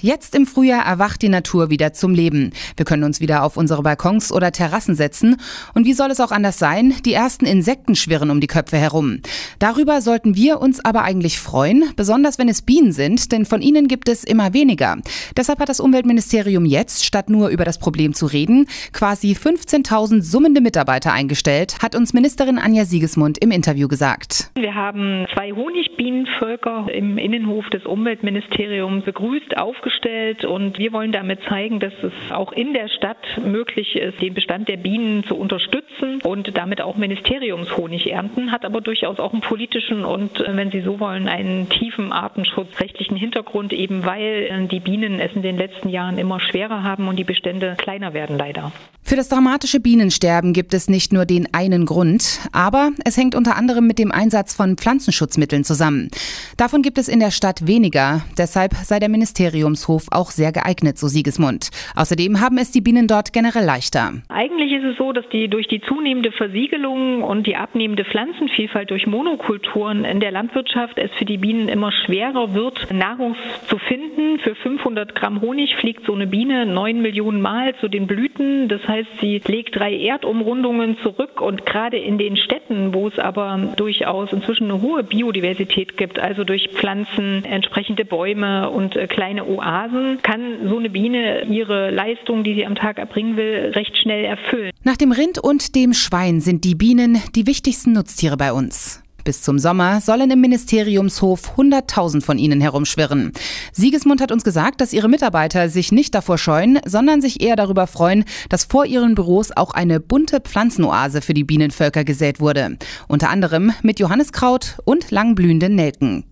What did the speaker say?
Jetzt im Frühjahr erwacht die Natur wieder zum Leben. Wir können uns wieder auf unsere Balkons oder Terrassen setzen. Und wie soll es auch anders sein? Die ersten Insekten schwirren um die Köpfe herum. Darüber sollten wir uns aber eigentlich freuen, besonders wenn es Bienen sind, denn von ihnen gibt es immer weniger. Deshalb hat das Umweltministerium jetzt, statt nur über das Problem zu reden, quasi 15.000 summende Mitarbeiter eingestellt, hat uns Ministerin Anja Siegesmund im Interview gesagt. Wir haben zwei Honigbienenvölker im Innenhof des Umweltministeriums begrüßt, aufgestellt aufgestellt und wir wollen damit zeigen, dass es auch in der Stadt möglich ist, den Bestand der Bienen zu unterstützen und damit auch Ministeriumshonig ernten, hat aber durchaus auch einen politischen und, äh, wenn Sie so wollen, einen tiefen artenschutzrechtlichen Hintergrund, eben weil äh, die Bienen es in den letzten Jahren immer schwerer haben und die Bestände kleiner werden leider. Für das dramatische Bienensterben gibt es nicht nur den einen Grund, aber es hängt unter anderem mit dem Einsatz von Pflanzenschutzmitteln zusammen. Davon gibt es in der Stadt weniger, deshalb sei der Ministeriumshof auch sehr geeignet, so Siegesmund. Außerdem haben es die Bienen dort generell leichter. Eigentlich ist es so, dass die durch die zunehmende Versiegelung und die abnehmende Pflanzenvielfalt durch Monokulturen in der Landwirtschaft es für die Bienen immer schwerer wird, Nahrung zu finden. Für 500 Gramm Honig fliegt so eine Biene neun Millionen Mal zu den Blüten. Das heißt, heißt, sie legt drei Erdumrundungen zurück und gerade in den Städten, wo es aber durchaus inzwischen eine hohe Biodiversität gibt, also durch Pflanzen, entsprechende Bäume und äh, kleine Oasen, kann so eine Biene ihre Leistung, die sie am Tag erbringen will, recht schnell erfüllen. Nach dem Rind und dem Schwein sind die Bienen die wichtigsten Nutztiere bei uns. Bis zum Sommer sollen im Ministeriumshof 100.000 von ihnen herumschwirren. Siegesmund hat uns gesagt, dass ihre Mitarbeiter sich nicht davor scheuen, sondern sich eher darüber freuen, dass vor ihren Büros auch eine bunte Pflanzenoase für die Bienenvölker gesät wurde. Unter anderem mit Johanniskraut und langblühenden Nelken.